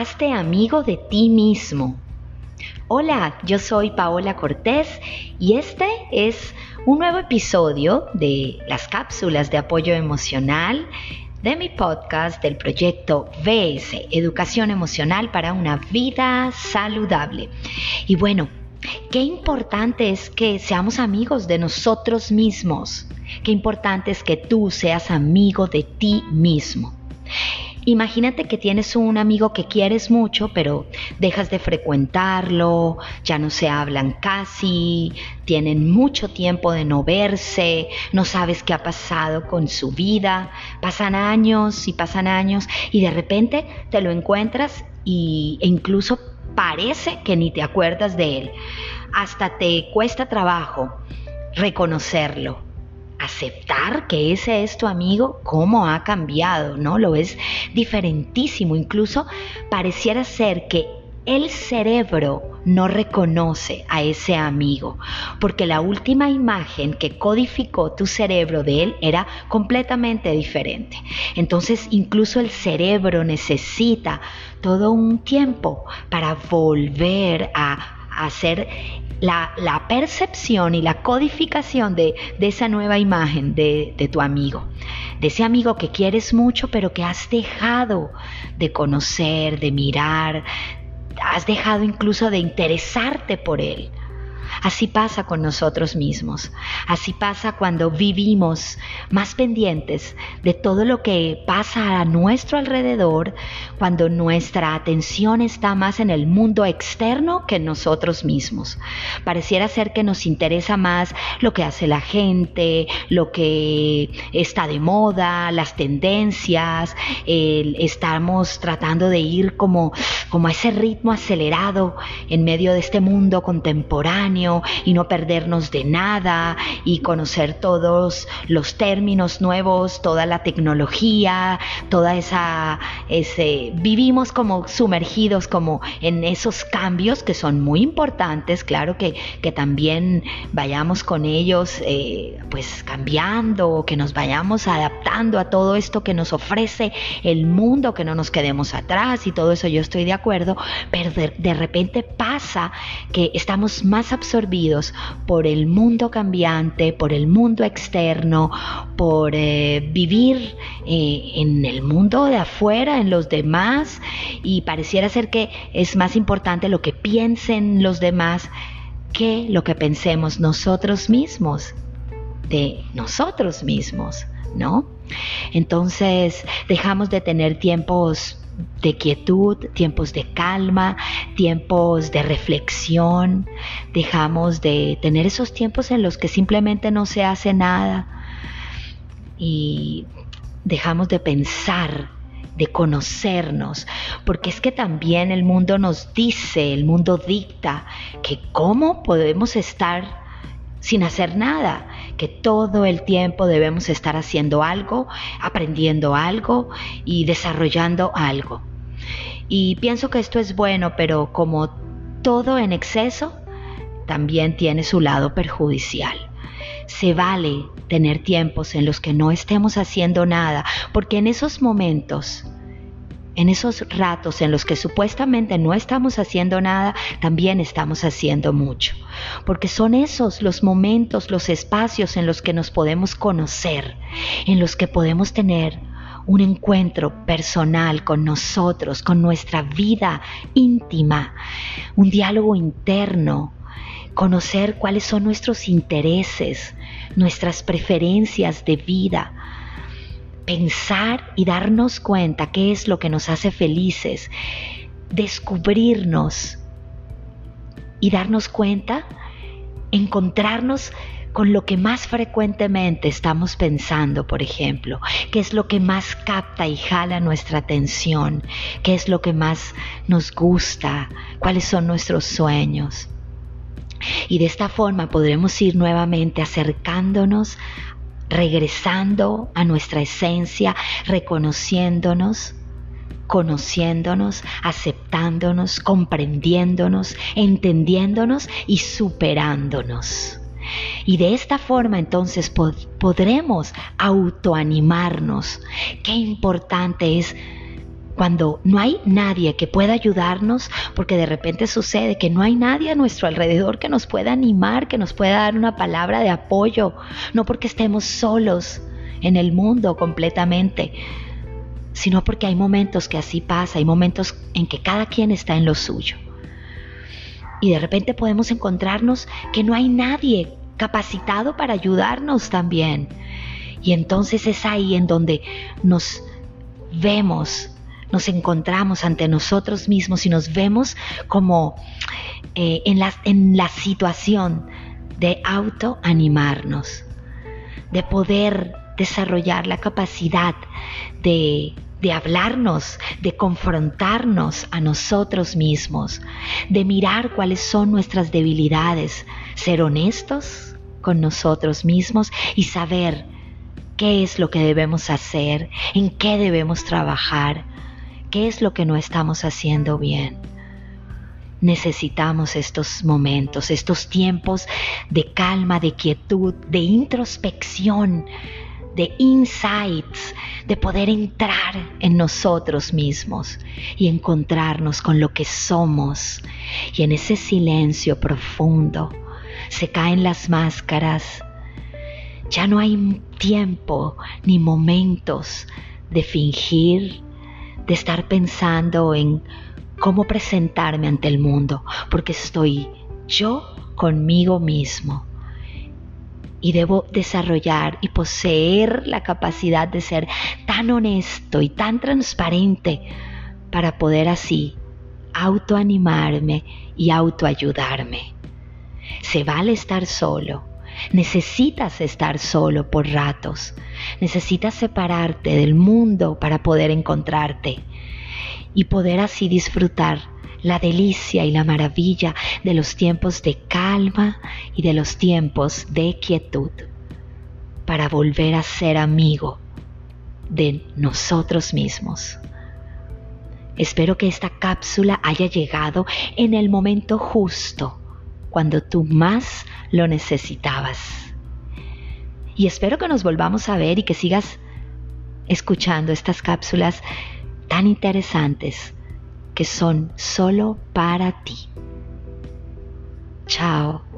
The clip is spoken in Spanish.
Hazte amigo de ti mismo. Hola, yo soy Paola Cortés y este es un nuevo episodio de las cápsulas de apoyo emocional de mi podcast del proyecto VS, Educación Emocional para una vida saludable. Y bueno, qué importante es que seamos amigos de nosotros mismos. Qué importante es que tú seas amigo de ti mismo. Imagínate que tienes un amigo que quieres mucho, pero dejas de frecuentarlo, ya no se hablan casi, tienen mucho tiempo de no verse, no sabes qué ha pasado con su vida, pasan años y pasan años y de repente te lo encuentras y, e incluso parece que ni te acuerdas de él. Hasta te cuesta trabajo reconocerlo aceptar que ese es tu amigo, cómo ha cambiado, ¿no? Lo es diferentísimo, incluso pareciera ser que el cerebro no reconoce a ese amigo, porque la última imagen que codificó tu cerebro de él era completamente diferente. Entonces incluso el cerebro necesita todo un tiempo para volver a hacer la, percepción y la codificación de, esa nueva imagen de, de tu amigo, de ese amigo que quieres mucho pero que has dejado de conocer, de mirar, has dejado incluso de interesarte por él. Así pasa con nosotros mismos. Así pasa cuando vivimos más pendientes de todo lo que pasa a nuestro alrededor, cuando nuestra atención está más en el mundo externo que en nosotros mismos. Pareciera ser que nos interesa más lo que hace la gente, lo que está de moda, las tendencias. estamos tratando de ir como, como a ese ritmo acelerado en medio de este mundo contemporáneo y no perdernos de nada y conocer todos los términos nuevos, toda la tecnología, toda esa, ese, vivimos como sumergidos como en esos cambios que son muy importantes, claro que, que también vayamos con ellos eh, pues cambiando, que nos vayamos adaptando a todo esto que nos ofrece el mundo, que no nos quedemos atrás y todo eso yo estoy de acuerdo, pero de, de repente pasa que estamos más absorbidos por el mundo cambiante, por el mundo externo, por eh, vivir eh, en el mundo de afuera, en los demás, y pareciera ser que es más importante lo que piensen los demás que lo que pensemos nosotros mismos, de nosotros mismos, ¿no? Entonces dejamos de tener tiempos de quietud, tiempos de calma, tiempos de reflexión. Dejamos de tener esos tiempos en los que simplemente no se hace nada y dejamos de pensar, de conocernos, porque es que también el mundo nos dice, el mundo dicta que cómo podemos estar sin hacer nada, que todo el tiempo debemos estar haciendo algo, aprendiendo algo y desarrollando algo. Y pienso que esto es bueno, pero como todo en exceso, también tiene su lado perjudicial. Se vale tener tiempos en los que no estemos haciendo nada, porque en esos momentos en esos ratos en los que supuestamente no estamos haciendo nada, también estamos haciendo mucho. Porque son esos los momentos, los espacios en los que nos podemos conocer, en los que podemos tener un encuentro personal con nosotros, con nuestra vida íntima, un diálogo interno, conocer cuáles son nuestros intereses, nuestras preferencias de vida pensar y darnos cuenta qué es lo que nos hace felices, descubrirnos y darnos cuenta, encontrarnos con lo que más frecuentemente estamos pensando, por ejemplo, qué es lo que más capta y jala nuestra atención, qué es lo que más nos gusta, cuáles son nuestros sueños. Y de esta forma podremos ir nuevamente acercándonos regresando a nuestra esencia, reconociéndonos, conociéndonos, aceptándonos, comprendiéndonos, entendiéndonos y superándonos. Y de esta forma entonces podremos autoanimarnos. Qué importante es cuando no hay nadie que pueda ayudarnos, porque de repente sucede que no hay nadie a nuestro alrededor que nos pueda animar, que nos pueda dar una palabra de apoyo, no porque estemos solos en el mundo completamente, sino porque hay momentos que así pasa, hay momentos en que cada quien está en lo suyo. Y de repente podemos encontrarnos que no hay nadie capacitado para ayudarnos también. Y entonces es ahí en donde nos vemos, nos encontramos ante nosotros mismos y nos vemos como eh, en, la, situación de autoanimarnos, de poder desarrollar la capacidad de hablarnos, de confrontarnos a nosotros mismos, de mirar cuáles son nuestras debilidades, ser honestos con nosotros mismos y saber qué es lo que debemos hacer, en qué debemos trabajar, qué es lo que no estamos haciendo bien. Necesitamos estos momentos, estos tiempos de calma, de quietud, de introspección, de insights, de poder entrar en nosotros mismos y encontrarnos con lo que somos. Y en ese silencio profundo se caen las máscaras. Ya no hay tiempo ni momentos de fingir, de estar pensando en cómo presentarme ante el mundo, porque estoy yo conmigo mismo y debo desarrollar y poseer la capacidad de ser tan honesto y tan transparente para poder así autoanimarme y autoayudarme. Se vale estar solo. Necesitas estar solo por ratos. Necesitas separarte del mundo para poder encontrarte y poder así disfrutar la delicia y la maravilla de los tiempos de calma y de los tiempos de quietud, para volver a ser amigo de nosotros mismos. Espero que esta cápsula haya llegado en el momento justo, cuando tú más lo necesitabas. Y espero que nos volvamos a ver y que sigas escuchando estas cápsulas tan interesantes que son solo para ti. Chao.